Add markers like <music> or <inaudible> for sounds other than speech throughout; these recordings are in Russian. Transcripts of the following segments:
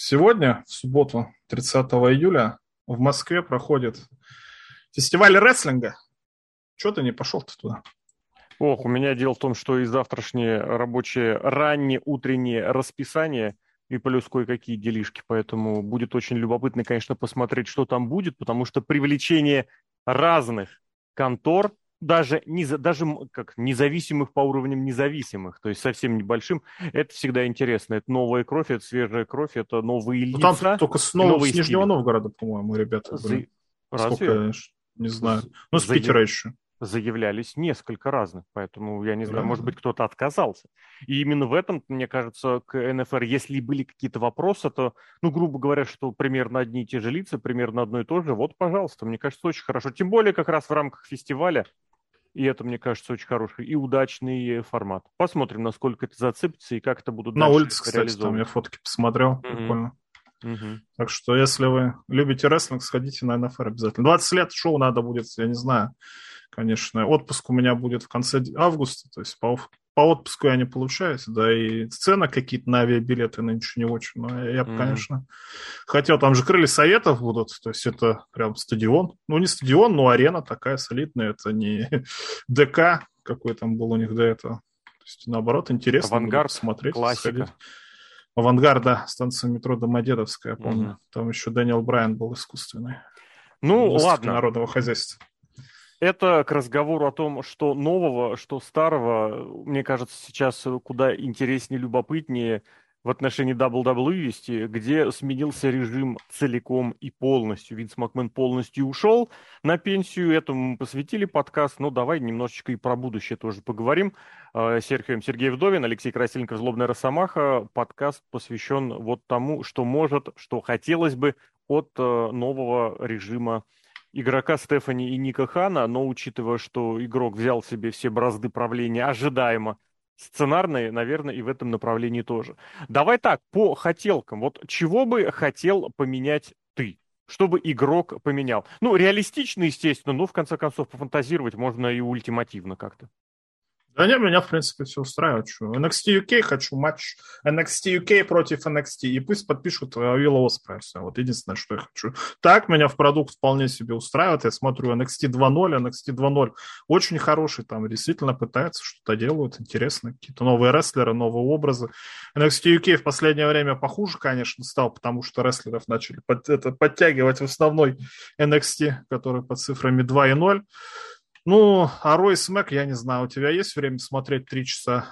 Сегодня, в субботу, 30 июля, в Москве проходит фестиваль рестлинга. Чего ты не пошел-то туда? Ох, у меня дело в том, что и завтрашнее рабочее раннее утреннее расписание и плюс кое-какие делишки, поэтому будет очень любопытно, конечно, посмотреть, что там будет, потому что привлечение разных контор даже, не, даже как независимых по уровням независимых, то есть совсем небольшим, это всегда интересно. Это новая кровь, это свежая кровь, это новые лица. Ну, там только с, нов... с Нижнего Новгорода, по-моему, ребята были. За... Сколько, Разве? не знаю. Ну, с За... Питера еще заявлялись несколько разных, поэтому я не знаю, может быть, кто-то отказался. И именно в этом, мне кажется, к НФР, если были какие-то вопросы, то, ну, грубо говоря, что примерно одни и те же лица, примерно одно и то же, вот, пожалуйста, мне кажется, очень хорошо. Тем более как раз в рамках фестиваля и это, мне кажется, очень хороший и удачный формат. Посмотрим, насколько это зацепится и как это будут На улице, кстати, там я фотки посмотрел. Mm-hmm. Прикольно. Mm-hmm. Так что, если вы любите рестлинг, сходите на НФР обязательно. 20 лет шоу надо будет, я не знаю, конечно. Отпуск у меня будет в конце августа, то есть по, по отпуску я не получаюсь, да, и цены какие-то на авиабилеты нынче не очень, но я, бы, mm-hmm. конечно, хотел, там же крылья советов будут, то есть это прям стадион, ну не стадион, но арена такая солидная, это не <laughs> ДК, какой там был у них до этого, то есть наоборот интересно Авангард, смотреть, классика. Сходить. Авангарда, станция метро Домодедовская, я помню, mm-hmm. там еще Дэниел Брайан был искусственный. Ну, ладно. народного хозяйства. Это к разговору о том, что нового, что старого, мне кажется, сейчас куда интереснее, любопытнее в отношении WWE вести, где сменился режим целиком и полностью. Винс Макмен полностью ушел на пенсию, этому мы посвятили подкаст, но давай немножечко и про будущее тоже поговорим. Э, Серхием Сергей Вдовин, Алексей Красильников, Злобная Росомаха. Подкаст посвящен вот тому, что может, что хотелось бы от э, нового режима игрока Стефани и Ника Хана, но учитывая, что игрок взял себе все бразды правления ожидаемо, сценарные, наверное, и в этом направлении тоже. Давай так, по хотелкам. Вот чего бы хотел поменять ты? Чтобы игрок поменял. Ну, реалистично, естественно, но в конце концов пофантазировать можно и ультимативно как-то. Да не, меня, в принципе, все устраивает. Что. NXT UK хочу матч NXT UK против NXT. И пусть подпишут Вилла Оспрея. Вот единственное, что я хочу. Так меня в продукт вполне себе устраивает. Я смотрю NXT 2.0, NXT 2.0 очень хороший. Там действительно пытаются, что-то делают. Интересно. Какие-то новые рестлеры, новые образы. NXT UK в последнее время похуже, конечно, стал, потому что рестлеров начали под, это, подтягивать в основной NXT, который под цифрами 2 и 0. Ну, а Raw и Smack, я не знаю, у тебя есть время смотреть три часа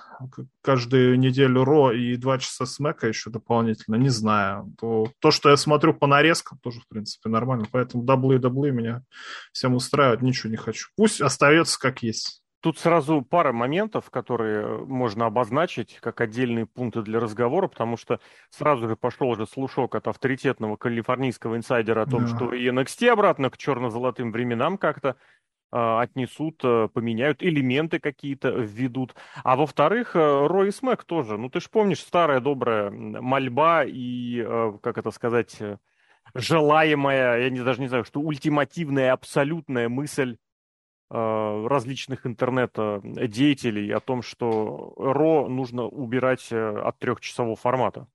каждую неделю Raw и два часа Smack а еще дополнительно? Не знаю. То, то, что я смотрю по нарезкам, тоже, в принципе, нормально. Поэтому даблы и даблы меня всем устраивают, ничего не хочу. Пусть остается как есть. Тут сразу пара моментов, которые можно обозначить как отдельные пункты для разговора, потому что сразу же пошел уже слушок от авторитетного калифорнийского инсайдера о том, да. что и NXT обратно к черно-золотым временам как-то отнесут, э, поменяют, элементы какие-то введут. А во-вторых, э, Рой Смэк тоже. Ну, ты же помнишь, старая добрая мольба и, э, как это сказать, желаемая, я даже не знаю, что ультимативная, абсолютная мысль различных интернет-деятелей о том, что Ро нужно убирать от трехчасового формата.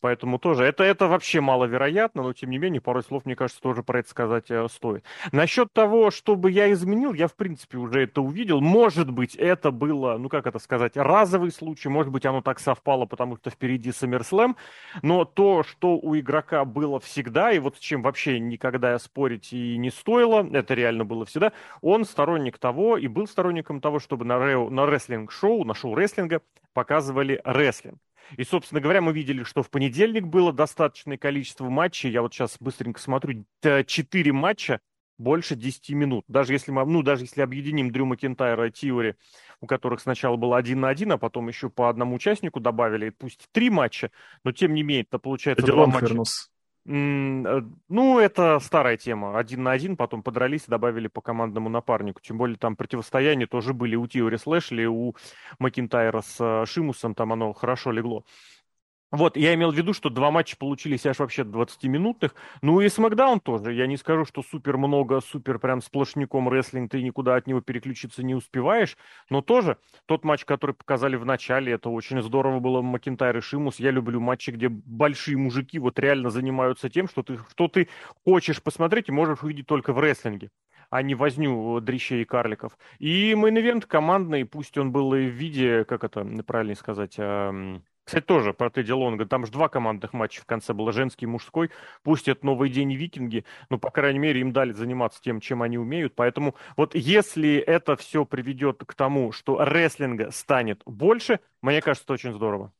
Поэтому тоже это, это вообще маловероятно, но тем не менее, пару слов, мне кажется, тоже про это сказать э, стоит. Насчет того, чтобы я изменил, я, в принципе, уже это увидел. Может быть, это было, ну как это сказать, разовый случай, может быть, оно так совпало, потому что впереди SummerSlam, но то, что у игрока было всегда, и вот с чем вообще никогда спорить и не стоило, это реально было всегда, он сторонник того и был сторонником того, чтобы на, ре, на рестлинг-шоу, на шоу рестлинга показывали рестлинг. И, собственно говоря, мы видели, что в понедельник было достаточное количество матчей. Я вот сейчас быстренько смотрю. Четыре матча больше 10 минут. Даже если мы, ну, даже если объединим Дрю Макентайра и Тиори, у которых сначала было один на один, а потом еще по одному участнику добавили, пусть три матча, но тем не менее, это получается два матча. Фернус. Э, ну, это старая тема. Один на один, потом подрались и добавили по командному напарнику. Тем более там противостояния тоже были у Тиори с Лэшли, у Макинтайра с э, Шимусом, там оно хорошо легло. Вот, я имел в виду, что два матча получились аж вообще 20-минутных. Ну и SmackDown тоже. Я не скажу, что супер много, супер прям сплошняком рестлинг, ты никуда от него переключиться не успеваешь. Но тоже тот матч, который показали в начале, это очень здорово было Макинтайр и Шимус. Я люблю матчи, где большие мужики вот реально занимаются тем, что ты, что ты хочешь посмотреть и можешь увидеть только в рестлинге а не возню дрищей и карликов. И main event командный, пусть он был и в виде, как это правильно сказать, кстати, тоже про Тедди Лонга. Там же два командных матча в конце было, женский и мужской. Пусть это новый день викинги, но, по крайней мере, им дали заниматься тем, чем они умеют. Поэтому вот если это все приведет к тому, что рестлинга станет больше, мне кажется, это очень здорово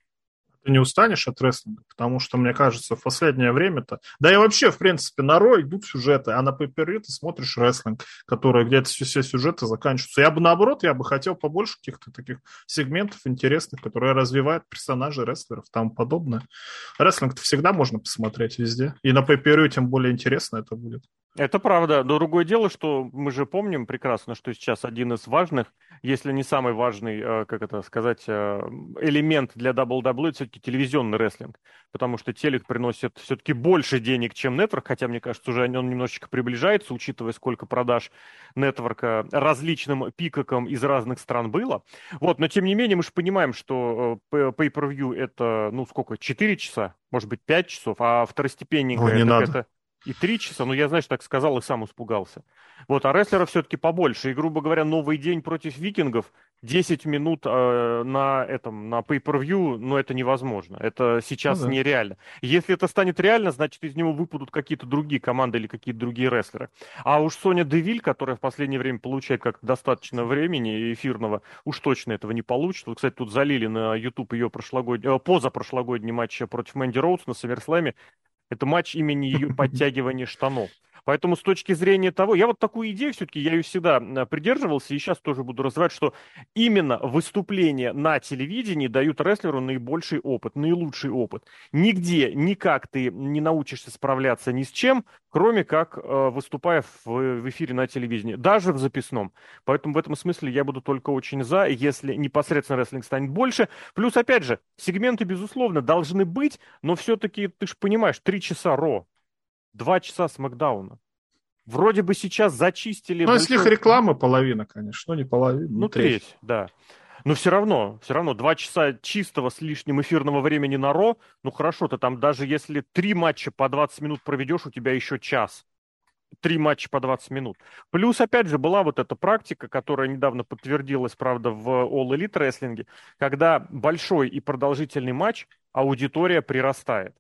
ты не устанешь от рестлинга, потому что, мне кажется, в последнее время-то... Да и вообще, в принципе, на Ро идут сюжеты, а на пейпере ты смотришь рестлинг, который где-то все, сюжеты заканчиваются. Я бы, наоборот, я бы хотел побольше каких-то таких сегментов интересных, которые развивают персонажей рестлеров тому подобное. Рестлинг-то всегда можно посмотреть везде. И на пейпере тем более интересно это будет. Это правда. Но другое дело, что мы же помним прекрасно, что сейчас один из важных, если не самый важный, э, как это сказать, э, элемент для WWE, это все-таки телевизионный рестлинг. Потому что телек приносит все-таки больше денег, чем нетворк, хотя, мне кажется, уже он немножечко приближается, учитывая, сколько продаж нетворка различным пикакам из разных стран было. Вот, но тем не менее, мы же понимаем, что э, pay-per-view это, ну, сколько, 4 часа, может быть, 5 часов, а второстепенненько Ой, не надо. это и три часа, ну я, знаешь, так сказал и сам испугался. Вот, а рестлеров все-таки побольше. И, грубо говоря, новый день против викингов, 10 минут э, на этом, на pay-per-view, ну это невозможно. Это сейчас ну, да. нереально. Если это станет реально, значит из него выпадут какие-то другие команды или какие-то другие рестлеры. А уж Соня Девиль, которая в последнее время получает как достаточно времени эфирного, уж точно этого не получит. Вот, кстати, тут залили на YouTube ее прошлогодний, э, позапрошлогодний матч против Мэнди Роудс на Саммерслэме. Это матч имени ее <laughs> подтягивания штанов. Поэтому с точки зрения того, я вот такую идею все-таки, я ее всегда придерживался, и сейчас тоже буду развивать, что именно выступления на телевидении дают рестлеру наибольший опыт, наилучший опыт. Нигде, никак ты не научишься справляться ни с чем, кроме как э, выступая в, в эфире на телевидении, даже в записном. Поэтому в этом смысле я буду только очень за, если непосредственно рестлинг станет больше. Плюс, опять же, сегменты, безусловно, должны быть, но все-таки, ты же понимаешь, три часа Ро, два часа Смакдауна. Вроде бы сейчас зачистили... Ну, если их реклама половина, конечно, ну не половина, ну, треть. треть, да. Но все равно, все равно, два часа чистого с лишним эфирного времени на Ро, ну хорошо, ты там даже если три матча по 20 минут проведешь, у тебя еще час. Три матча по 20 минут. Плюс, опять же, была вот эта практика, которая недавно подтвердилась, правда, в All Elite рестлинге, когда большой и продолжительный матч аудитория прирастает.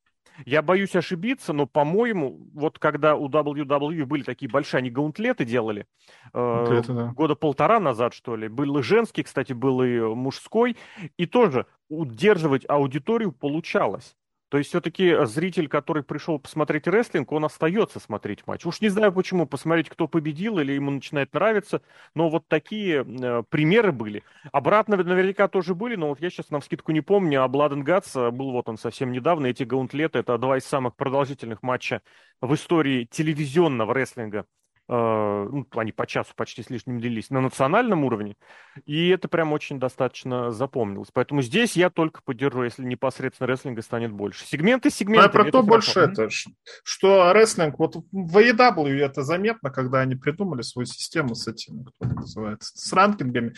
Я боюсь ошибиться, но, по-моему, вот когда у WWE были такие большие, они гаунтлеты делали, э, да. года полтора назад, что ли, был и женский, кстати, был и мужской, и тоже удерживать аудиторию получалось. То есть все-таки зритель, который пришел посмотреть рестлинг, он остается смотреть матч. Уж не знаю почему, посмотреть, кто победил или ему начинает нравиться, но вот такие э, примеры были. Обратно наверняка тоже были, но вот я сейчас на вскидку не помню, а Blood and Guts был вот он совсем недавно, эти гаунтлеты, это два из самых продолжительных матча в истории телевизионного рестлинга Э, ну, они по часу почти с лишним длились, на национальном уровне, и это прям очень достаточно запомнилось. Поэтому здесь я только поддержу, если непосредственно рестлинга станет больше. Сегменты, сегменты. А про то больше это, что рестлинг, вот в AEW это заметно, когда они придумали свою систему с этим, кто это называется, с ранкингами.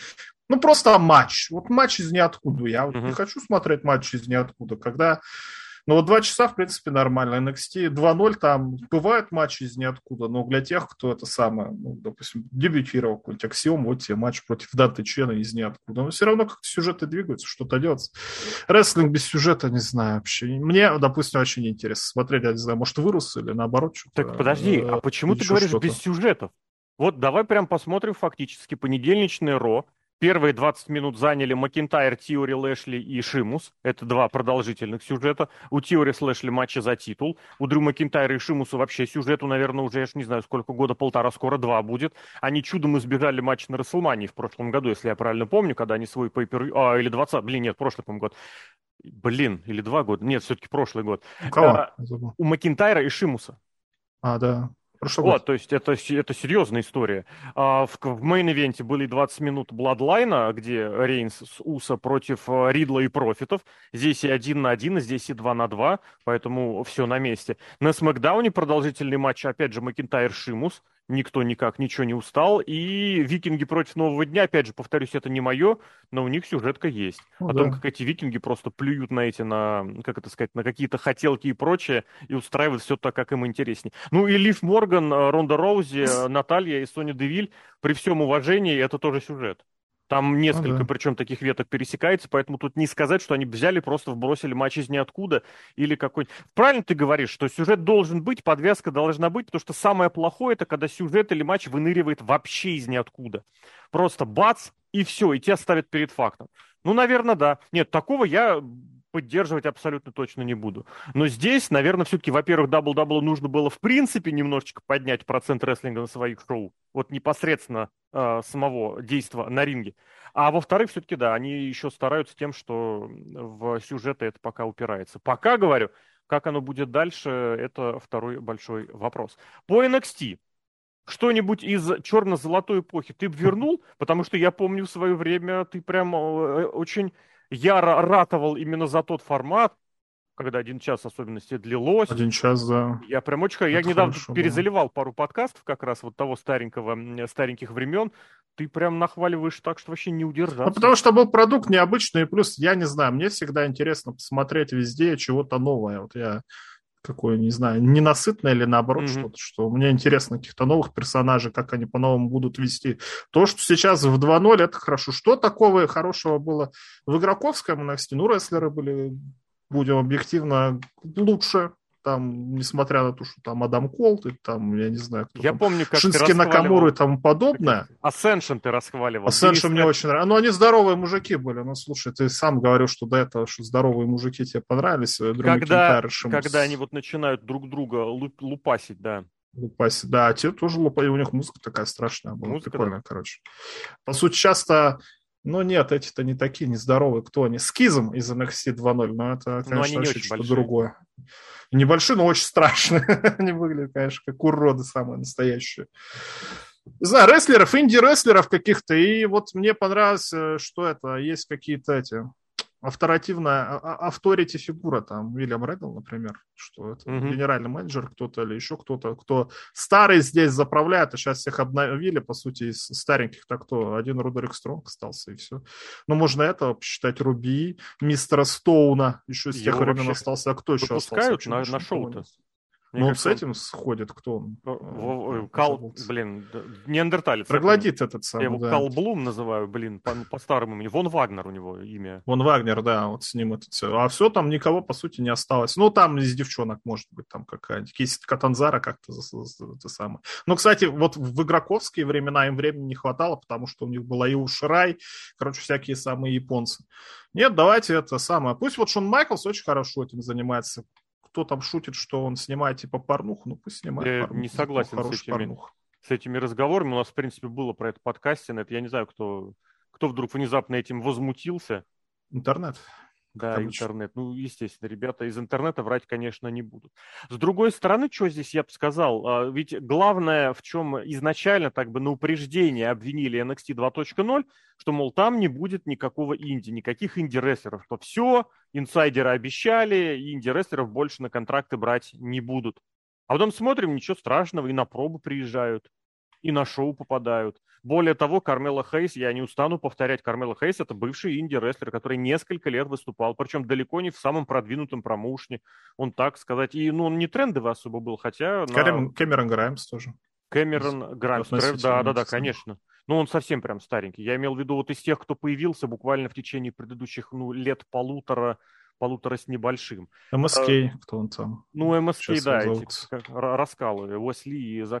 Ну, просто матч. Вот матч из ниоткуда. Я вот uh-huh. не хочу смотреть матч из ниоткуда. Когда но вот два часа, в принципе, нормально. NXT 2-0, там бывают матчи из ниоткуда, но для тех, кто это самое, ну, допустим, дебютировал какой-нибудь Аксиом, вот тебе матч против Данте Чена из ниоткуда. Но все равно как-то сюжеты двигаются, что-то делается. Рестлинг без сюжета, не знаю вообще. Мне, допустим, очень неинтересно смотреть, я не знаю, может, вырос или наоборот что-то. Так подожди, а почему ты говоришь без сюжетов? Вот давай прям посмотрим фактически понедельничное Ро, Первые 20 минут заняли Макинтайр, Тиори, Лэшли и Шимус. Это два продолжительных сюжета. У Тиори с Лэшли матча за титул. У Дрю Макинтайра и Шимуса вообще сюжету, наверное, уже, я ж не знаю, сколько года, полтора, скоро два будет. Они чудом избежали матча на Расселмании в прошлом году, если я правильно помню, когда они свой пейпер... А, или 20... Блин, нет, прошлый, по-моему, год. Блин, или два года. Нет, все-таки прошлый год. У кого? А, у Макинтайра и Шимуса. А, да. Прошлый вот, то есть это, это серьезная история. А, в, в main event е были 20 минут Bloodline а, где Рейнс с Усо против э, Ридла и Профитов. Здесь и один на один, здесь и два на два, поэтому все на месте. На SmackDown е продолжительный матч, опять же, Макинтайр Шимус никто никак ничего не устал. И викинги против нового дня, опять же, повторюсь, это не мое, но у них сюжетка есть. Ну, О да. том, как эти викинги просто плюют на эти, на, как это сказать, на какие-то хотелки и прочее, и устраивают все так, как им интереснее. Ну и Лив Морган, э, Ронда Роузи, <laughs> э, Наталья и Соня Девиль, при всем уважении, это тоже сюжет. Там несколько, ну, да. причем таких веток пересекается, поэтому тут не сказать, что они взяли, просто вбросили матч из ниоткуда или какой-нибудь... Правильно ты говоришь, что сюжет должен быть, подвязка должна быть, потому что самое плохое это когда сюжет или матч выныривает вообще из ниоткуда. Просто бац, и все, и тебя ставят перед фактом. Ну, наверное, да. Нет, такого я поддерживать абсолютно точно не буду. Но здесь, наверное, все-таки, во-первых, дабл-даблу нужно было в принципе немножечко поднять процент рестлинга на своих шоу. Вот непосредственно э, самого действия на ринге. А во-вторых, все-таки, да, они еще стараются тем, что в сюжеты это пока упирается. Пока, говорю, как оно будет дальше, это второй большой вопрос. По NXT что-нибудь из черно-золотой эпохи ты бы вернул? Потому что я помню в свое время ты прям э, очень я ратовал именно за тот формат, когда один час особенности длилось. Один час, да. Я прям очень... Я недавно перезаливал пару подкастов как раз вот того старенького, стареньких времен. Ты прям нахваливаешь так, что вообще не удержаться. Ну, потому что был продукт необычный, и плюс, я не знаю, мне всегда интересно посмотреть везде чего-то новое. Вот я какое, не знаю, ненасытное или наоборот mm-hmm. что-то, что мне интересно каких-то новых персонажей, как они по-новому будут вести. То, что сейчас в 2.0, это хорошо. Что такого хорошего было в игроковском NXT? Ну, рестлеры были, будем объективно, лучше, там, несмотря на то, что там Адам Колт, и там, я не знаю, кто Я там, помню, как Шински Накамуру и тому подобное. Ascension ты расхваливал. Ascension мне очень нравится. Ну, они здоровые мужики были. Ну, слушай, ты сам говорил, что до этого, что здоровые мужики тебе понравились. Э, когда, когда они вот начинают друг друга луп, лупасить, да. Лупасить, да, а те тоже лупали, у них музыка такая страшная была, музыка, прикольная, да. короче. По сути, часто ну нет, эти-то не такие нездоровые. Кто они? Скизм из NXT 2.0, но это, конечно, вообще что-то другое. Небольшие, но очень страшные. <laughs> Они выглядят, конечно, как уроды самые настоящие. Не знаю, рестлеров, инди-рестлеров каких-то. И вот мне понравилось, э, что это, есть какие-то эти авторативная а, а, авторити фигура, там, Уильям Реддл, например, что это mm-hmm. генеральный менеджер кто-то или еще кто-то, кто старый здесь заправляет, а сейчас всех обновили, по сути, из стареньких, так кто, один Рудерик Стронг остался, и все. Но можно этого посчитать Руби, мистера Стоуна, еще с тех времен остался, а кто еще остался? на, на шоу-то. Ну, с этим сходит кто он? Э, Кал, блин, неандерталец. Проглотит этот самый, Я его да. Кал Блум называю, блин, по, по старому имени. Вон Вагнер у него имя. Вон Вагнер, да, вот с ним это все. А все там никого, по сути, не осталось. Ну, там из девчонок, может быть, там какая-нибудь. Кейси Катанзара как-то это самое. Но, кстати, вот в игроковские времена им времени не хватало, потому что у них была и Ушрай, короче, всякие самые японцы. Нет, давайте это самое. Пусть вот Шон Майклс очень хорошо этим занимается кто там шутит, что он снимает типа порнуху, ну пусть снимает Я порнуху. не согласен с этими, порнух. с этими разговорами. У нас, в принципе, было про это подкасте. Это я не знаю, кто, кто вдруг внезапно этим возмутился. Интернет. Да, интернет. Ну, естественно, ребята из интернета врать, конечно, не будут. С другой стороны, что здесь я бы сказал? А, ведь главное, в чем изначально так бы на упреждение обвинили NXT 2.0, что, мол, там не будет никакого инди, никаких инди-рестлеров. Что все, инсайдеры обещали, инди-рестлеров больше на контракты брать не будут. А потом смотрим, ничего страшного, и на пробу приезжают и на шоу попадают. Более того, Кармела Хейс, я не устану повторять, Кармела Хейс это бывший инди-рестлер, который несколько лет выступал, причем далеко не в самом продвинутом промоушне, он так сказать, и ну, он не трендовый особо был, хотя... Кэмерон, на... Кэмерон Граймс тоже. Кэмерон Граймс, да, да, да, конечно. Ну, он совсем прям старенький. Я имел в виду вот из тех, кто появился буквально в течение предыдущих ну, лет полутора, полутора с небольшим. МСК, а, кто он там? Ну, МСК, да, эти как, раскалы, Уэсли и За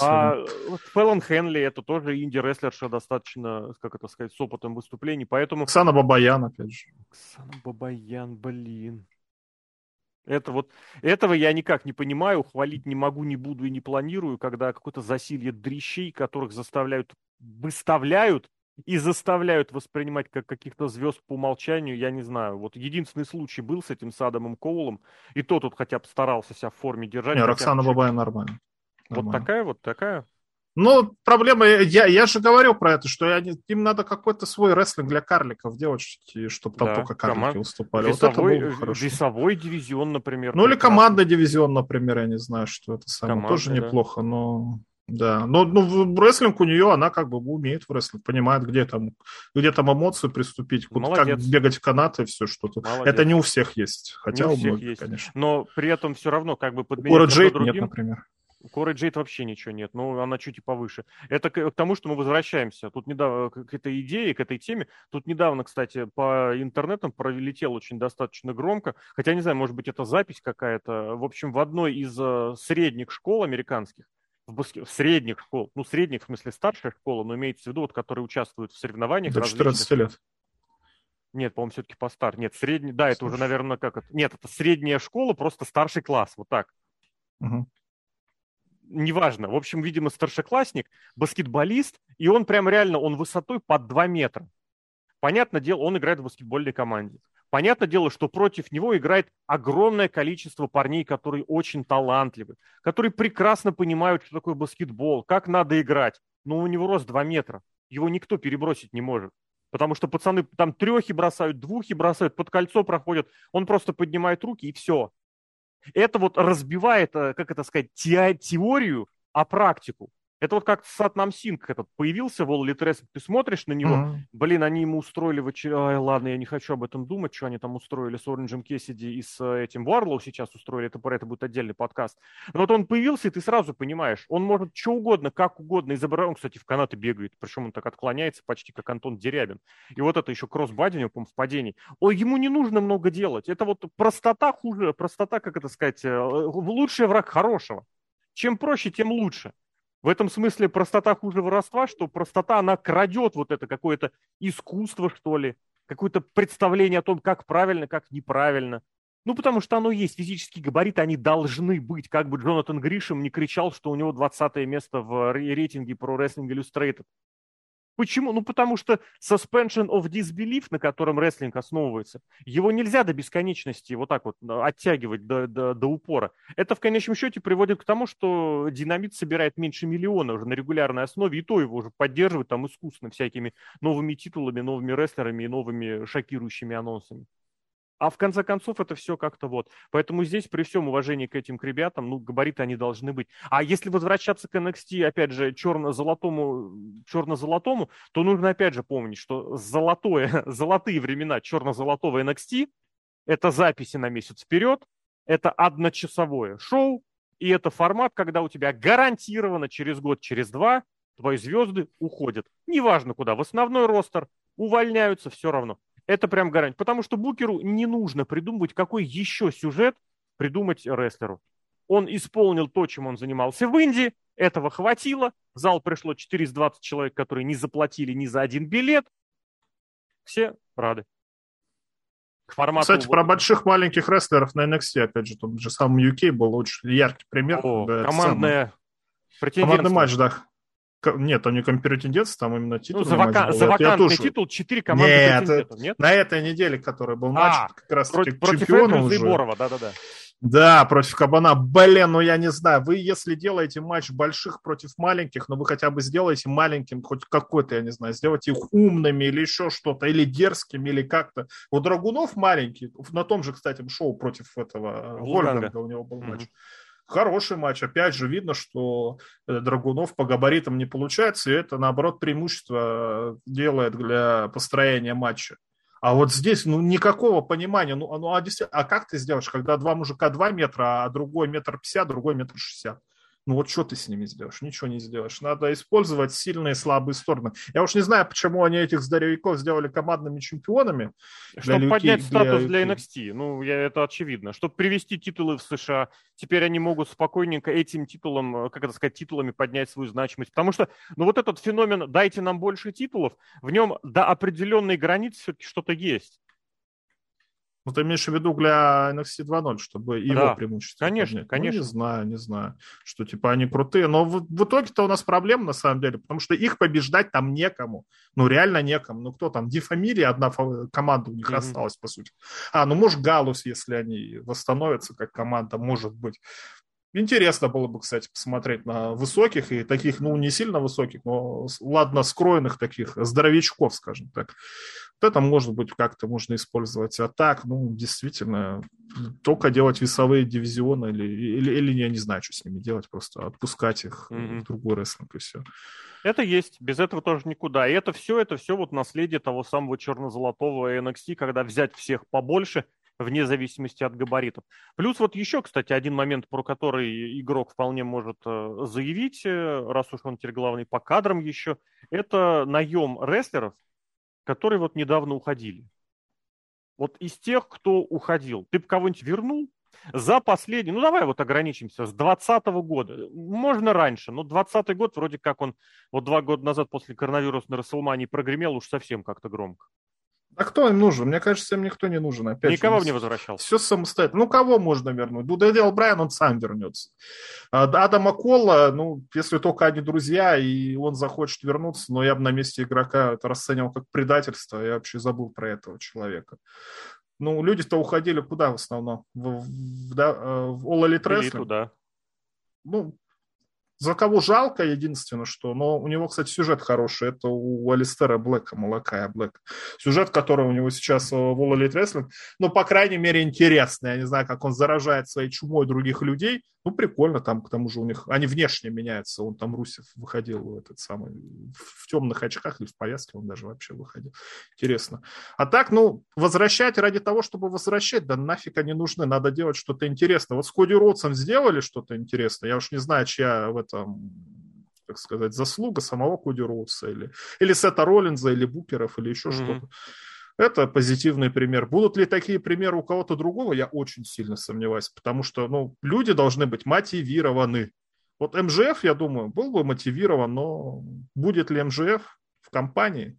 А вот Фэллон Хенли это тоже инди-рестлерша достаточно, как это сказать, с опытом выступлений, поэтому... Оксана Бабаян, опять же. Оксана Бабаян, блин. Это вот, этого я никак не понимаю, хвалить не могу, не буду и не планирую, когда какое-то засилье дрищей, которых заставляют, выставляют и заставляют воспринимать как каких-то звезд по умолчанию, я не знаю. Вот единственный случай был с этим Садомом Коулом, и тот тут хотя бы старался себя в форме держать. Не, Роксана Бабая нормально. Вот такая, вот такая. Ну, проблема, я, я же говорил про это, что я, им надо какой-то свой рестлинг для карликов делать, чтобы там да, только карлики команд... выступали. Весовой, вот это было весовой дивизион, например. Ну, или командный дивизион, например, я не знаю, что это самое. Команды, Тоже неплохо, да. но... Да, но ну, рестлинг у нее, она как бы умеет в рестлинг, понимает, где там, где там эмоции приступить, Молодец. как бегать в канаты, все что-то. Молодец. Это не у всех есть, хотя не у, у многих, есть. конечно. Но при этом все равно как бы подменять... У Джейд нет, например. Коры Джейд вообще ничего нет, ну, она чуть и повыше. Это к, к тому, что мы возвращаемся. Тут недавно к этой идее, к этой теме. Тут недавно, кстати, по интернетам пролетел очень достаточно громко. Хотя, не знаю, может быть, это запись какая-то. В общем, в одной из uh, средних школ американских, в, баске... в средних школ, ну, средних, в смысле, старшая школа, но имеется в виду, вот, которые участвуют в соревнованиях. До 14 лет. Нет, по-моему, все-таки постар. Нет, средний, да, Слушай. это уже, наверное, как это. Нет, это средняя школа, просто старший класс, вот так. Угу неважно. В общем, видимо, старшеклассник, баскетболист, и он прям реально, он высотой под 2 метра. Понятное дело, он играет в баскетбольной команде. Понятное дело, что против него играет огромное количество парней, которые очень талантливы, которые прекрасно понимают, что такое баскетбол, как надо играть. Но у него рост 2 метра. Его никто перебросить не может. Потому что пацаны там трехи бросают, двухи бросают, под кольцо проходят. Он просто поднимает руки и все. Это вот разбивает, э, как это сказать, теорию, а практику. Это вот как Сатнам Синг этот появился в All Elite Wrestling, ты смотришь на него, mm-hmm. блин, они ему устроили в очер... Ай, ладно, я не хочу об этом думать, что они там устроили с Оранджем Кессиди и с э, этим Варлоу сейчас устроили, это про это будет отдельный подкаст. Но вот он появился, и ты сразу понимаешь, он может что угодно, как угодно изображать, он, кстати, в канаты бегает, причем он так отклоняется почти как Антон Дерябин. И вот это еще кросс-бади у него, по в падении. Ой, ему не нужно много делать, это вот простота хуже, простота, как это сказать, э, лучший враг хорошего. Чем проще, тем лучше. В этом смысле простота хуже воровства, что простота, она крадет вот это какое-то искусство, что ли, какое-то представление о том, как правильно, как неправильно. Ну, потому что оно есть, физические габариты, они должны быть. Как бы Джонатан Гришем не кричал, что у него 20 место в рейтинге Pro Wrestling Illustrated. Почему? Ну, потому что suspension of disbelief, на котором рестлинг основывается, его нельзя до бесконечности вот так вот э, оттягивать до, до, до упора. Это в конечном счете приводит к тому, что динамит собирает меньше миллиона уже на регулярной основе, и то его уже поддерживают там искусственно всякими новыми титулами, новыми рестлерами и новыми шокирующими анонсами. А в конце концов это все как-то вот. Поэтому здесь при всем уважении к этим к ребятам, ну, габариты они должны быть. А если возвращаться к NXT, опять же, черно-золотому, черно-золотому, то нужно опять же помнить, что золотое, <laughs> золотые времена черно-золотого NXT – это записи на месяц вперед, это одночасовое шоу, и это формат, когда у тебя гарантированно через год, через два твои звезды уходят. Неважно куда, в основной ростер, увольняются, все равно. Это прям гарантия. Потому что Букеру не нужно придумывать, какой еще сюжет придумать рестлеру. Он исполнил то, чем он занимался в Индии, этого хватило. В зал пришло 420 человек, которые не заплатили ни за один билет. Все рады. К формату... Кстати, про больших маленьких рестлеров на NXT, опять же, тот же самый UK был очень яркий пример. О, командная Командный матч, да. Нет, там не компетентство, там именно титул. Ну, за, вака... за вакантный титул 4 команды нет, нет? На этой неделе, который был матч, а, как раз против, против уже. Борова, да-да-да. Да, против Кабана. Блин, ну я не знаю, вы если делаете матч больших против маленьких, ну вы хотя бы сделаете маленьким хоть какой-то, я не знаю, сделайте их умными или еще что-то, или дерзкими, или как-то. У Драгунов маленький, на том же, кстати, шоу против этого Вольганга у него был матч. Mm-hmm хороший матч. Опять же, видно, что э, Драгунов по габаритам не получается, и это, наоборот, преимущество делает для построения матча. А вот здесь, ну, никакого понимания. Ну, ну а, а как ты сделаешь, когда два мужика 2 метра, а другой метр пятьдесят, другой метр шестьдесят? Ну вот что ты с ними сделаешь? Ничего не сделаешь. Надо использовать сильные и слабые стороны. Я уж не знаю, почему они этих здоровяков сделали командными чемпионами. Чтобы поднять для статус для NXT. Ну, я, это очевидно. Чтобы привести титулы в США. Теперь они могут спокойненько этим титулом, как это сказать, титулами поднять свою значимость. Потому что, ну вот этот феномен «дайте нам больше титулов», в нем до определенной границы все-таки что-то есть. Ну, ты имеешь в виду для NXT 2.0, чтобы его да, преимущество Конечно, поднять. конечно. Ну, не знаю, не знаю, что типа они крутые. Но в, в итоге-то у нас проблема на самом деле, потому что их побеждать там некому. Ну, реально некому. Ну, кто там? Дефамилия, одна команда у них mm-hmm. осталась, по сути. А, ну, может, Галус, если они восстановятся как команда, может быть. Интересно было бы, кстати, посмотреть на высоких и таких, ну, не сильно высоких, но, ладно, скроенных таких здоровячков, скажем так. Вот это, может быть, как-то можно использовать. А так, ну, действительно, только делать весовые дивизионы или, или, или я не знаю, что с ними делать, просто отпускать их mm-hmm. в другой рестлинг и все. Это есть, без этого тоже никуда. И это все, это все вот наследие того самого черно-золотого NXT, когда взять всех побольше – вне зависимости от габаритов. Плюс вот еще, кстати, один момент, про который игрок вполне может э, заявить, э, раз уж он теперь главный по кадрам еще, это наем рестлеров, которые вот недавно уходили. Вот из тех, кто уходил, ты бы кого-нибудь вернул? За последний, ну давай вот ограничимся, с 2020 года, можно раньше, но 2020 год вроде как он вот два года назад после коронавируса на Расселмании прогремел уж совсем как-то громко. А кто им нужен? Мне кажется, им никто не нужен. Опять Никого же, не возвращался. Все самостоятельно. Ну, кого можно вернуть? Ну, Дэдил Брайан, он сам вернется. А, Адама Колла, ну, если только они друзья, и он захочет вернуться, но я бы на месте игрока это расценивал как предательство. Я вообще забыл про этого человека. Ну, люди-то уходили куда в основном? В, в, да, э, в All Elite Wrestling? да. Ну, за кого жалко, единственное, что... Но у него, кстати, сюжет хороший. Это у Алистера Блэка, Малакая Блэка. Сюжет, который у него сейчас в All Elite Wrestling, ну, по крайней мере, интересный. Я не знаю, как он заражает своей чумой других людей. Ну, прикольно там, к тому же у них... Они внешне меняются. Он там, Русев, выходил этот самый... В темных очках или в повязке он даже вообще выходил. Интересно. А так, ну, возвращать ради того, чтобы возвращать, да нафиг они нужны. Надо делать что-то интересное. Вот с Коди Ротсом сделали что-то интересное. Я уж не знаю, чья в этом так сказать, заслуга самого Коди Роудса или, или Сета Роллинза, или Букеров, или еще mm-hmm. что-то. Это позитивный пример. Будут ли такие примеры у кого-то другого, я очень сильно сомневаюсь, потому что ну, люди должны быть мотивированы. Вот МЖФ, я думаю, был бы мотивирован, но будет ли МЖФ в компании,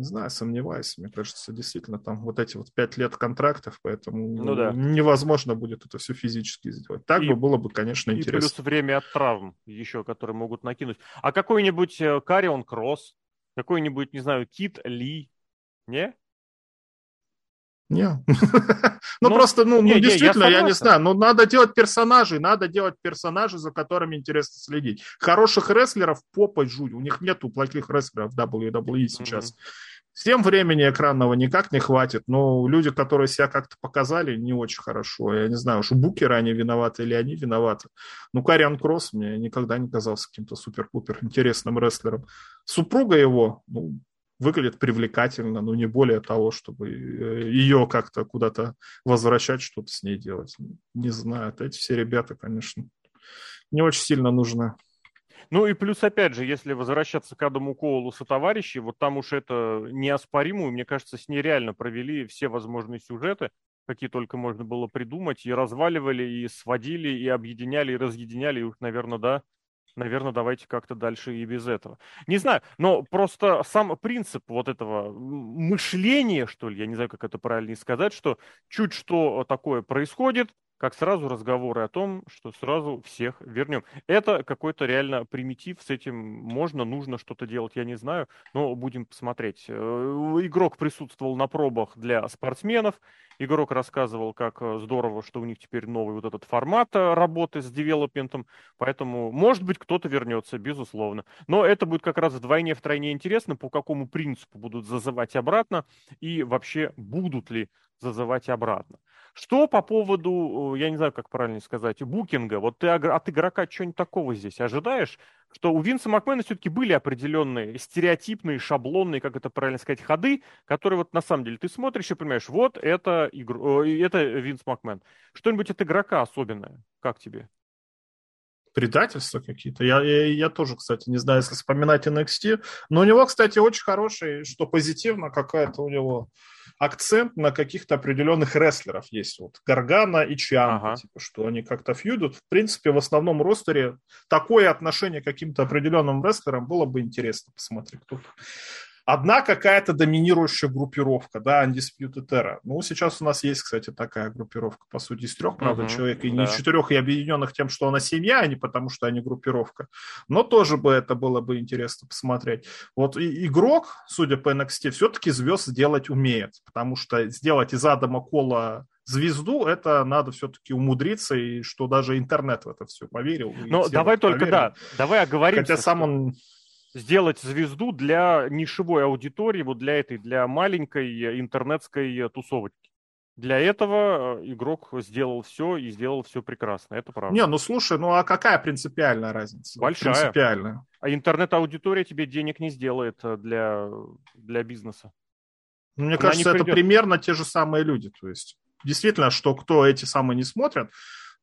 не знаю, сомневаюсь. Мне кажется, действительно, там вот эти вот пять лет контрактов, поэтому ну, да. невозможно будет это все физически сделать. Так и, бы было бы, конечно, интересно. И плюс время от травм еще, которые могут накинуть. А какой-нибудь э, Карион Кросс, какой-нибудь, не знаю, Кит Ли, не? Не. <laughs> ну, ну, просто, ну, не, ну действительно, я, я не знаю. Но надо делать персонажей, надо делать персонажей, за которыми интересно следить. Хороших рестлеров попой жуть. У них нету плохих рестлеров в WWE сейчас. Mm-hmm. Всем времени экранного никак не хватит, но люди, которые себя как-то показали, не очень хорошо. Я не знаю, уж букеры они виноваты или они виноваты. Ну, Кариан Кросс мне никогда не казался каким-то супер-пупер интересным рестлером. Супруга его, ну, выглядит привлекательно, но не более того, чтобы э, ее как-то куда-то возвращать, что-то с ней делать. Не знаю, эти все ребята, конечно, не очень сильно нужны. Ну и плюс, опять же, если возвращаться к Адаму Коулу со товарищей, вот там уж это неоспоримо, мне кажется, с ней реально провели все возможные сюжеты, какие только можно было придумать, и разваливали, и сводили, и объединяли, и разъединяли, и уж, наверное, да, наверное, давайте как-то дальше и без этого. Не знаю, но просто сам принцип вот этого мышления, что ли, я не знаю, как это правильно сказать, что чуть что такое происходит, как сразу разговоры о том, что сразу всех вернем. Это какой-то реально примитив, с этим можно, нужно что-то делать, я не знаю, но будем посмотреть. Э, игрок присутствовал на пробах для спортсменов, игрок рассказывал, как э, здорово, что у них теперь новый вот этот формат э, работы с девелопментом, поэтому, может быть, кто-то вернется, безусловно. Но это будет как раз вдвойне, втройне интересно, по какому принципу будут зазывать обратно и вообще будут ли зазывать обратно. Что по поводу, я не знаю, как правильно сказать, букинга? Вот ты от игрока что-нибудь такого здесь ожидаешь? Что у Винса Макмена все-таки были определенные стереотипные, шаблонные, как это правильно сказать, ходы, которые вот на самом деле ты смотришь и понимаешь, вот это, игру, это Винс Макмен. Что-нибудь от игрока особенное? Как тебе? Предательства какие-то. Я, я, я тоже, кстати, не знаю, если вспоминать NXT. Но у него, кстати, очень хороший, что позитивно, какая-то у него акцент на каких-то определенных рестлеров есть. Вот Гаргана и Чианга, ага. типа, что они как-то фьюдут. В принципе, в основном ростере такое отношение к каким-то определенным рестлерам было бы интересно посмотреть. Тут одна какая-то доминирующая группировка, да, Undisputed Era. Ну, сейчас у нас есть, кстати, такая группировка, по сути, из трех, правда, uh-huh, человек, и да. не четырех, и объединенных тем, что она семья, а не потому, что они группировка. Но тоже бы это было бы интересно посмотреть. Вот и, игрок, судя по NXT, все-таки звезд сделать умеет, потому что сделать из Адама Кола звезду, это надо все-таки умудриться, и что даже интернет в это все поверил. Ну, давай только, поверил. да, давай оговоримся. Хотя сам он сделать звезду для нишевой аудитории, вот для этой, для маленькой интернетской тусовочки. Для этого э, игрок сделал все и сделал все прекрасно. Это правда. Не, ну слушай, ну а какая принципиальная разница? Большая. Принципиальная. А интернет-аудитория тебе денег не сделает э, для, для бизнеса. Ну, мне Она кажется, это примерно те же самые люди. То есть, действительно, что кто эти самые не смотрят,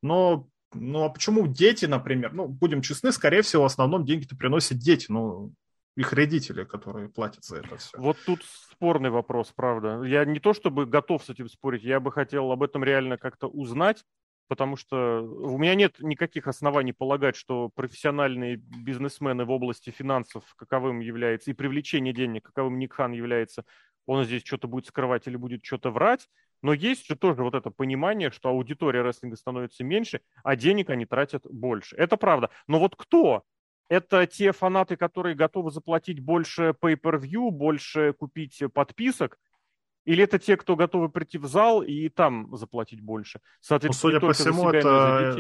но ну а почему дети, например? Ну, будем честны, скорее всего, в основном деньги-то приносят дети, ну, их родители, которые платят за это все. Вот тут спорный вопрос, правда. Я не то чтобы готов с этим спорить, я бы хотел об этом реально как-то узнать, потому что у меня нет никаких оснований полагать, что профессиональные бизнесмены в области финансов, каковым является, и привлечение денег, каковым Ник Хан является, он здесь что-то будет скрывать или будет что-то врать. Но есть же тоже вот это понимание, что аудитория рестлинга становится меньше, а денег они тратят больше. Это правда. Но вот кто? Это те фанаты, которые готовы заплатить больше pay-per-view, больше купить подписок, или это те, кто готовы прийти в зал и там заплатить больше? Соответственно, ну, судя по всему, это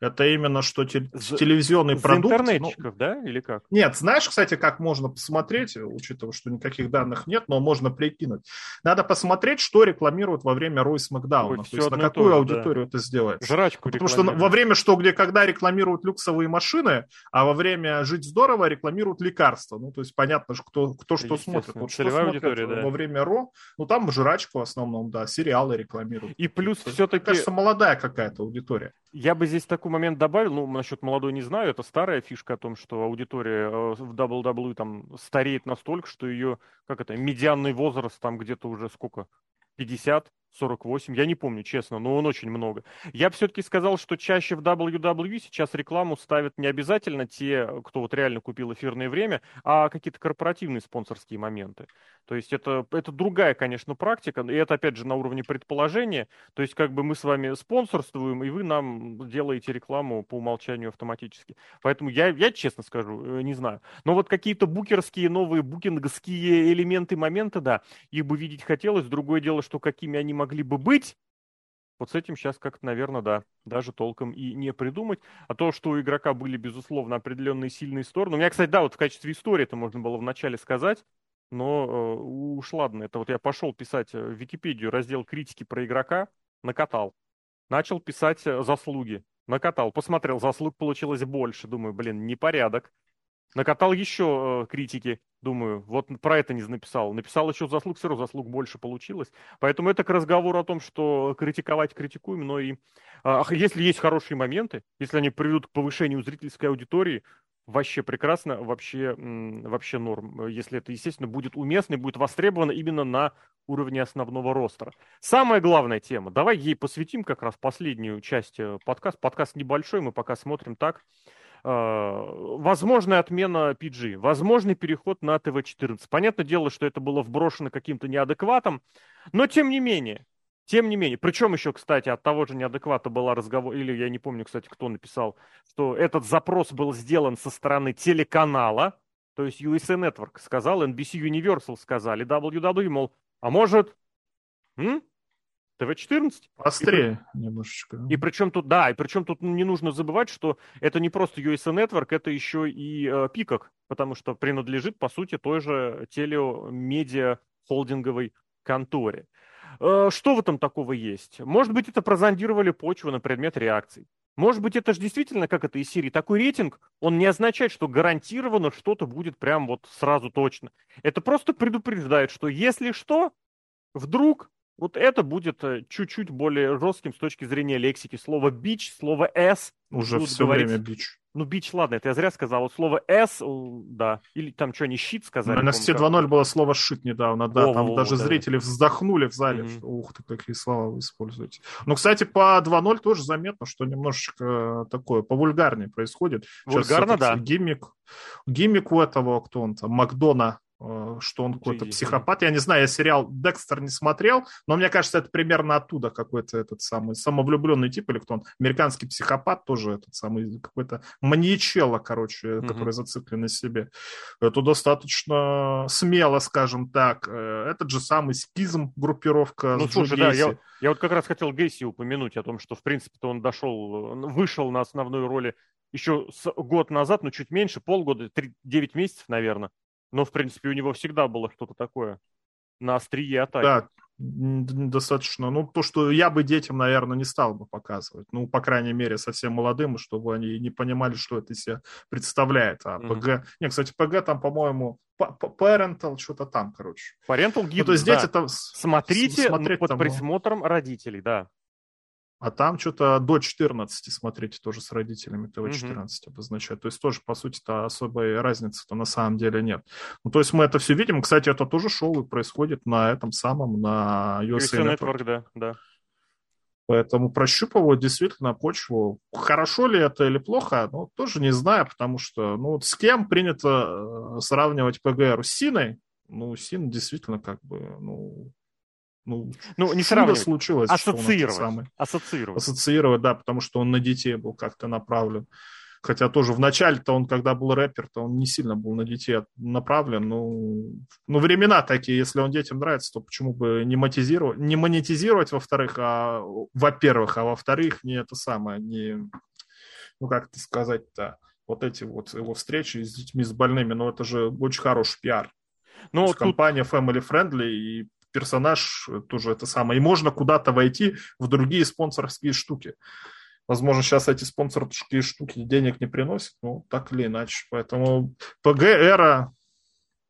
это именно что те, телевизионный с продукт. интернетчиков, ну, да, или как? Нет, знаешь, кстати, как можно посмотреть, учитывая, что никаких данных нет, но можно прикинуть. Надо посмотреть, что рекламируют во время Ройс Макдауна, то есть на какую аудиторию да. это сделаешь. Жрачку Потому что во время что, где, когда рекламируют люксовые машины, а во время Жить здорово рекламируют лекарства. Ну, то есть понятно, кто, кто что смотрит. Вот что смотрит да. во время Ро, ну, там жрачку в основном, да, сериалы рекламируют. И плюс все-таки... Кажется, молодая какая-то аудитория. Я бы здесь такой момент добавил, ну, насчет молодой не знаю, это старая фишка о том, что аудитория э, в WWE там стареет настолько, что ее, как это, медианный возраст там где-то уже сколько, 50, 48, я не помню, честно, но он очень много. Я бы все-таки сказал, что чаще в WWE сейчас рекламу ставят не обязательно те, кто вот реально купил эфирное время, а какие-то корпоративные спонсорские моменты. То есть это, это другая, конечно, практика, и это, опять же, на уровне предположения. То есть как бы мы с вами спонсорствуем, и вы нам делаете рекламу по умолчанию автоматически. Поэтому я, я честно скажу, э, не знаю. Но вот какие-то букерские, новые букинговские элементы, моменты, да, их бы видеть хотелось. Другое дело, что какими они могли бы быть, вот с этим сейчас как-то, наверное, да, даже толком и не придумать. А то, что у игрока были, безусловно, определенные сильные стороны. У меня, кстати, да, вот в качестве истории это можно было вначале сказать, но э, уж ладно, это вот я пошел писать э, в Википедию раздел критики про игрока, накатал. Начал писать э, заслуги, накатал. Посмотрел, заслуг получилось больше. Думаю, блин, непорядок. Накатал еще э, критики, думаю, вот про это не написал. Написал еще заслуг, все равно заслуг больше получилось. Поэтому это к разговору о том, что критиковать критикуем, но и э, если есть хорошие моменты, если они приведут к повышению зрительской аудитории, вообще прекрасно, вообще, вообще норм. Если это, естественно, будет уместно и будет востребовано именно на уровне основного ростера. Самая главная тема, давай ей посвятим как раз последнюю часть э, подкаста. Подкаст небольшой, мы пока смотрим так. А, возможная отмена PG, возможный переход на ТВ-14. Понятное дело, что это было вброшено каким-то неадекватом, но тем не менее, тем не менее, причем еще, кстати, от того же неадеквата была разговор, или я не помню, кстати, кто написал, что этот запрос был сделан со стороны телеканала, то есть USA Network сказал, NBC Universal сказали, WWE, мол, а может, м? ТВ-14. Острее и, немножечко. И причем тут, да, и причем тут не нужно забывать, что это не просто USA Network, это еще и э, Пикок, потому что принадлежит, по сути, той же телеомедиа холдинговой конторе. Э, что в этом такого есть? Может быть, это прозондировали почву на предмет реакций. Может быть, это же действительно, как это из серии, такой рейтинг, он не означает, что гарантированно что-то будет прям вот сразу точно. Это просто предупреждает, что если что, вдруг вот это будет э, чуть-чуть более жестким с точки зрения лексики. Слово бич, слово s. Уже все говорить... время бич. Ну, бич, ладно, это я зря сказал. Вот слово s, да. Или там что, они щит сказали? На NXT 2.0 было слово шит недавно, да. О, там о, даже да. зрители вздохнули в зале. Mm-hmm. Что, ух ты, какие слова вы используете. Ну, кстати, по 2.0 тоже заметно, что немножечко такое повульгарнее происходит. Вульгарно, Сейчас, да. Гиммик, гиммик у этого, кто он там, Макдона Э, что он какой-то психопат. Я не знаю, я сериал «Декстер» не смотрел, но мне кажется, это примерно оттуда какой-то этот самый самовлюбленный тип, или кто он, американский психопат тоже этот самый какой-то маньячелло, короче, угу. который зациклен на себе. Это достаточно смело, скажем так. Э, этот же самый скизм группировка Ну, слушай, да, я, я вот как раз хотел Гейси упомянуть о том, что, в принципе-то, он дошел, вышел на основную роли еще год назад, ну, чуть меньше, полгода, 3, 9 месяцев, наверное. Но, в принципе, у него всегда было что-то такое на острие атаки. Да, достаточно. Ну, то, что я бы детям, наверное, не стал бы показывать. Ну, по крайней мере, совсем молодым, чтобы они не понимали, что это из себя представляет. А mm-hmm. ПГ... Не, кстати, ПГ там, по-моему, parental, что-то там, короче. Parental guide, ну, то есть дети да. там... Смотрите смотреть под там, присмотром родителей, да. А там что-то до 14 смотрите тоже с родителями ТВ-14 угу. обозначает. То есть тоже, по сути-то, особой разницы-то на самом деле нет. Ну, то есть мы это все видим. Кстати, это тоже шоу происходит на этом самом, на USA, USA Network. Network. да, да. Поэтому прощупывают действительно почву. Хорошо ли это или плохо, ну, тоже не знаю, потому что, ну, вот с кем принято э, сравнивать ПГР с Синой? Ну, Син действительно как бы, ну, ну, ну не сравнивать, случилось. Ассоциировать. Самый... Ассоциировать. Ассоциировать, да, потому что он на детей был как-то направлен. Хотя тоже в начале-то он, когда был рэпер, то он не сильно был на детей направлен. Ну, ну, времена такие, если он детям нравится, то почему бы не монетизировать, не монетизировать, во-вторых, а во-первых, а во-вторых, не это самое, не, ну, как это сказать-то, вот эти вот его встречи с детьми с больными, ну, это же очень хороший пиар. Ну, тут... компания Family Friendly, и персонаж тоже это самое. И можно куда-то войти в другие спонсорские штуки. Возможно, сейчас эти спонсорские штуки денег не приносят, ну, так или иначе. Поэтому ПГ-эра,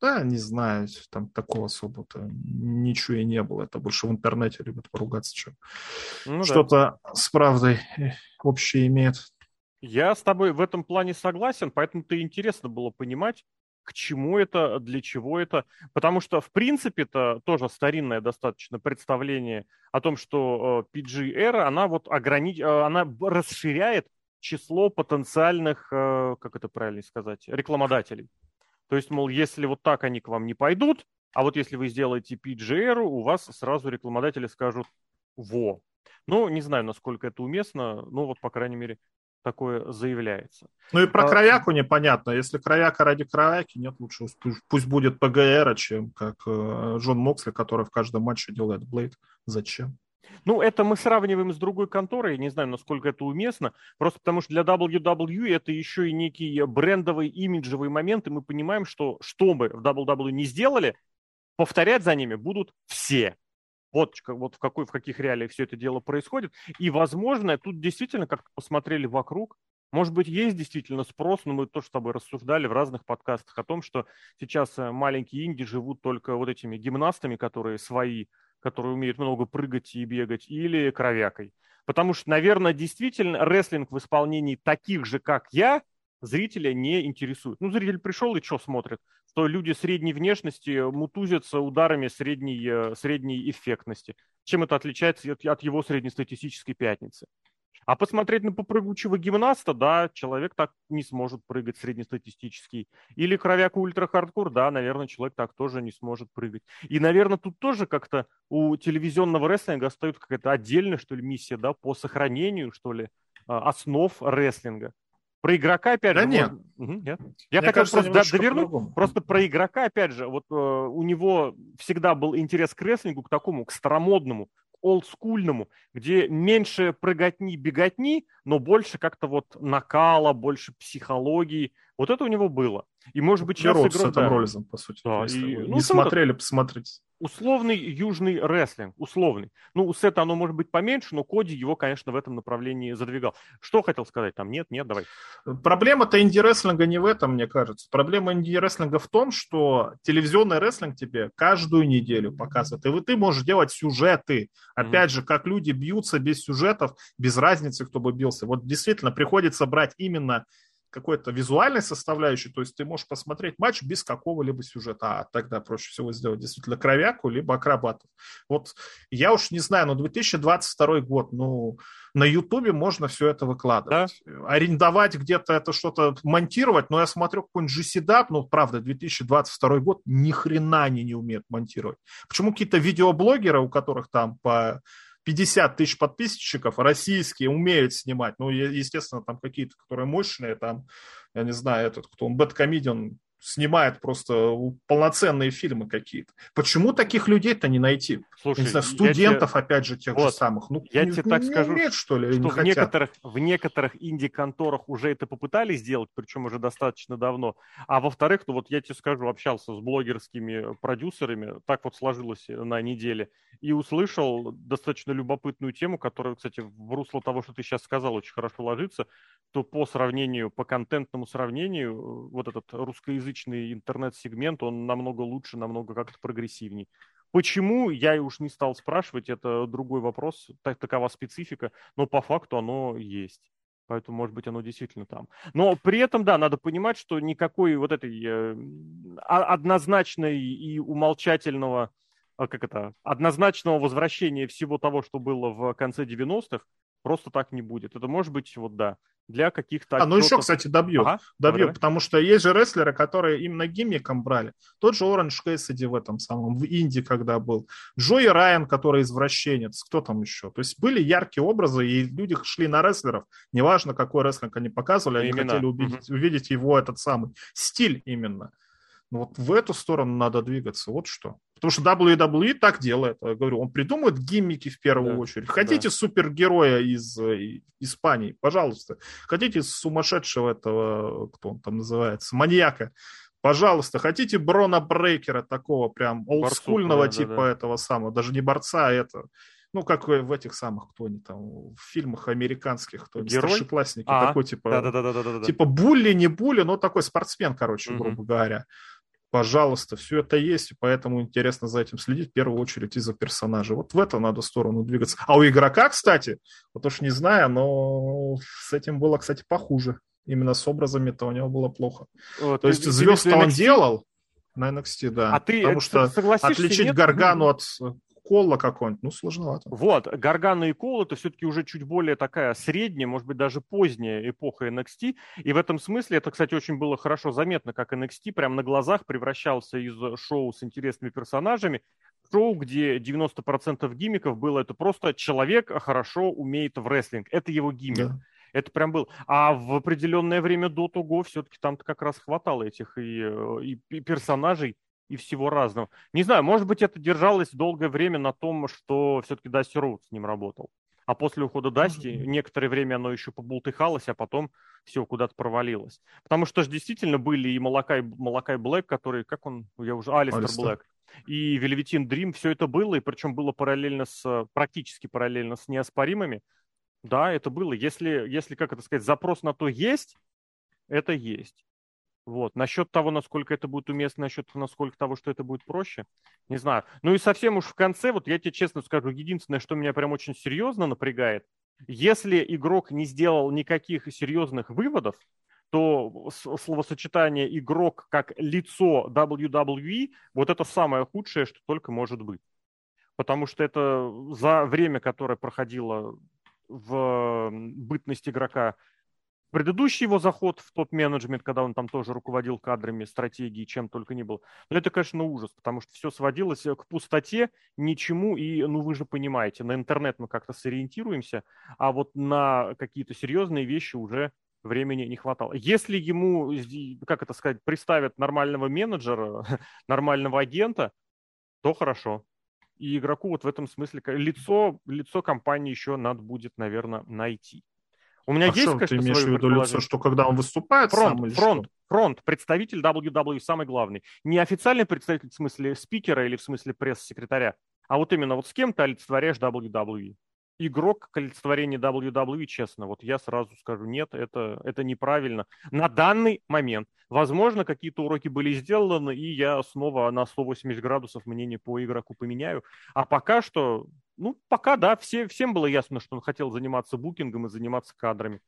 да, не знаю, там такого особо-то ничего и не было. Это больше в интернете любят поругаться, чем ну, что-то да. с правдой общее имеет. Я с тобой в этом плане согласен, поэтому-то интересно было понимать, к чему это, для чего это. Потому что, в принципе, это тоже старинное достаточно представление о том, что э, PG-эра, она вот ограни... Э, она расширяет число потенциальных, э, как это правильно сказать, рекламодателей. То есть, мол, если вот так они к вам не пойдут, а вот если вы сделаете PGR, у вас сразу рекламодатели скажут «во». Ну, не знаю, насколько это уместно, ну вот, по крайней мере, такое заявляется. Ну и про а... Кровяку непонятно. Если Кровяка ради Кровяки, нет, лучше пусть будет ПГР, чем как э, Джон Моксли, который в каждом матче делает Блейд. Зачем? Ну, это мы сравниваем с другой конторой, не знаю, насколько это уместно, просто потому что для WWE это еще и некий брендовый, имиджевый момент, и мы понимаем, что что бы в WWE не сделали, повторять за ними будут все. Вот, вот в, какой, в каких реалиях все это дело происходит. И, возможно, тут действительно как-то посмотрели вокруг, может быть, есть действительно спрос, но мы тоже с тобой рассуждали в разных подкастах о том, что сейчас э, маленькие инди живут только вот этими гимнастами, которые свои, которые умеют много прыгать и бегать, или кровякой. Потому что, наверное, действительно рестлинг в исполнении таких же, как я, зрителя не интересует. Ну, зритель пришел и что смотрит? Что люди средней внешности мутузятся ударами средней, э, средней эффектности. Чем это отличается от, от его среднестатистической пятницы? А посмотреть на попрыгучего гимнаста, да, человек так не сможет прыгать среднестатистический. Или кровяк ультра-хардкор, да, наверное, человек так тоже не сможет прыгать. И, наверное, тут тоже как-то у телевизионного рестлинга остается какая-то отдельная, что ли, миссия, да, по сохранению, что ли, а, основ рестлинга. Про игрока, опять да же... нет. Угу, нет. Я Мне хотел кажется, просто довернуть. Просто про игрока, опять же, вот э, у него всегда был интерес к рестлингу, к такому, к старомодному, олдскульному, где меньше прыготни, беготни, но больше как-то вот накала, больше психологии. Вот это у него было. И, может быть, сейчас игрок... с этим. Роллизом, по сути. Да, и, ну, не смотрели, это... посмотрите. Условный южный рестлинг, условный. Ну, у Сета оно может быть поменьше, но Коди его, конечно, в этом направлении задвигал. Что хотел сказать там? Нет, нет, давай. Проблема-то инди-рестлинга не в этом, мне кажется. Проблема инди-рестлинга в том, что телевизионный рестлинг тебе каждую неделю показывает. И ты можешь делать сюжеты. Опять mm-hmm. же, как люди бьются без сюжетов, без разницы, кто бы бился. Вот действительно приходится брать именно какой-то визуальной составляющей, то есть ты можешь посмотреть матч без какого-либо сюжета, а тогда проще всего сделать действительно кровяку, либо акробатов. Вот я уж не знаю, но 2022 год, ну, на Ютубе можно все это выкладывать. Да? Арендовать где-то это что-то монтировать, но я смотрю какой-нибудь GCDAP, ну, правда, 2022 год ни хрена они не умеют монтировать. Почему какие-то видеоблогеры, у которых там по 50 тысяч подписчиков, российские, умеют снимать. Ну, естественно, там какие-то, которые мощные, там, я не знаю, этот, кто он, Бэткомедиан, снимает просто полноценные фильмы какие-то. Почему таких людей-то не найти? Слушай, не знаю, студентов, тебе... опять же, тех вот, же самых. Ну, я не, тебе так не скажу, умеют, что ли, что в некоторых, в некоторых инди-конторах уже это попытались сделать, причем уже достаточно давно. А во-вторых, ну вот я тебе скажу, общался с блогерскими продюсерами, так вот сложилось на неделе, и услышал достаточно любопытную тему, которая, кстати, в русло того, что ты сейчас сказал, очень хорошо ложится, то по сравнению, по контентному сравнению, вот этот русскоязычный интернет-сегмент, он намного лучше, намного как-то прогрессивней. Почему, я и уж не стал спрашивать, это другой вопрос, так, такова специфика, но по факту оно есть. Поэтому, может быть, оно действительно там. Но при этом, да, надо понимать, что никакой вот этой э, однозначной и умолчательного а как это, однозначного возвращения всего того, что было в конце 90-х, просто так не будет. Это может быть, вот да, для каких-то... А, ну еще, кстати, добью. Ага, добью, давай, потому что есть же рестлеры, которые именно гиммиком брали. Тот же Оранж Кэссиди в этом самом, в Инди, когда был. Джои Райан, который извращенец. Кто там еще? То есть были яркие образы, и люди шли на рестлеров. Неважно, какой рестлинг они показывали, они именно. хотели увидеть, угу. увидеть его этот самый стиль именно. Вот в эту сторону надо двигаться. Вот что. Потому что WWE так делает. Я говорю, он придумывает гиммики в первую да, очередь. Хотите да. супергероя из э, Испании? Пожалуйста. Хотите сумасшедшего этого, кто он там называется, маньяка? Пожалуйста, хотите Брона Брейкера такого прям олдскульного да, типа да, да. этого самого, даже не борца, а это, ну, как в этих самых, кто они там, в фильмах американских, кто они, старшеклассники, а, такой типа, да, да, да, да, да, типа булли, не булли, но такой спортсмен, короче, угу. грубо говоря пожалуйста, все это есть, и поэтому интересно за этим следить в первую очередь из-за персонажа. Вот в эту надо сторону двигаться. А у игрока, кстати, вот уж не знаю, но с этим было, кстати, похуже. Именно с образами-то у него было плохо. Вот, То есть звезд он делал на NXT, да. А ты потому что отличить нет? Гаргану от Колла какой-нибудь, ну, сложновато. Вот, Гаргана и Кол это все-таки уже чуть более такая средняя, может быть, даже поздняя эпоха NXT. И в этом смысле это, кстати, очень было хорошо заметно, как NXT прямо на глазах превращался из шоу с интересными персонажами в шоу, где 90% гимиков было это просто человек хорошо умеет в рестлинг. Это его гиммик. Да. Это прям был. А в определенное время до того все-таки там-то как раз хватало этих и, э, и, и персонажей, и всего разного. Не знаю, может быть, это держалось долгое время на том, что все-таки Дасти Роуд с ним работал. А после ухода Дасти mm-hmm. некоторое время оно еще побултыхалось, а потом все куда-то провалилось. Потому что же действительно были и Малакай, Малакай Блэк, который, как он, я уже, Алистер, Алистер. Блэк, и Вельветин Дрим, все это было, и причем было параллельно с, практически параллельно с неоспоримыми. Да, это было. Если, если, как это сказать, запрос на то есть, это есть. Вот. Насчет того, насколько это будет уместно, насчет насколько того, что это будет проще, не знаю. Ну и совсем уж в конце, вот я тебе честно скажу, единственное, что меня прям очень серьезно напрягает, если игрок не сделал никаких серьезных выводов, то словосочетание игрок как лицо WWE, вот это самое худшее, что только может быть. Потому что это за время, которое проходило в бытность игрока предыдущий его заход в топ-менеджмент, когда он там тоже руководил кадрами, стратегией, чем только не был. Но это, конечно, ужас, потому что все сводилось к пустоте, ничему, и, ну, вы же понимаете, на интернет мы как-то сориентируемся, а вот на какие-то серьезные вещи уже времени не хватало. Если ему, как это сказать, приставят нормального менеджера, <laughs> нормального агента, то хорошо. И игроку вот в этом смысле лицо, лицо компании еще надо будет, наверное, найти. У меня а есть, что, конечно, ты имеешь в виду лицо, что когда он выступает фронт, сам, фронт, что? фронт, представитель WWE самый главный. Не официальный представитель в смысле спикера или в смысле пресс-секретаря, а вот именно вот с кем ты олицетворяешь WWE. Игрок к олицетворению WWE, честно, вот я сразу скажу, нет, это, это неправильно. На данный момент. Возможно, какие-то уроки были сделаны, и я снова на 180 градусов мнение по игроку поменяю. А пока что ну, пока, да, все, всем было ясно, что он хотел заниматься букингом и заниматься кадрами.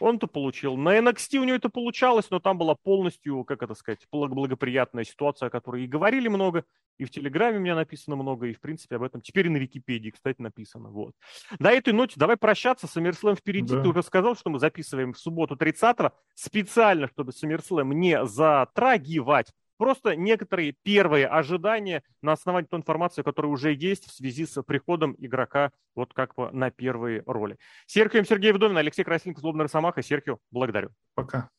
он это получил. На NXT у него это получалось, но там была полностью, как это сказать, благоприятная ситуация, о которой и говорили много, и в Телеграме у меня написано много, и, в принципе, об этом теперь и на Википедии, кстати, написано. Вот. На этой ноте давай прощаться. SummerSlam впереди. Да. Ты уже сказал, что мы записываем в субботу 30 специально, чтобы SummerSlam не затрагивать. Просто некоторые первые ожидания на основании той информации, которая уже есть в связи с приходом игрока вот как бы на первые роли. Серхием Сергей Вдовин, Алексей Красильников, Злобный Росомаха. Серхио, благодарю. Пока.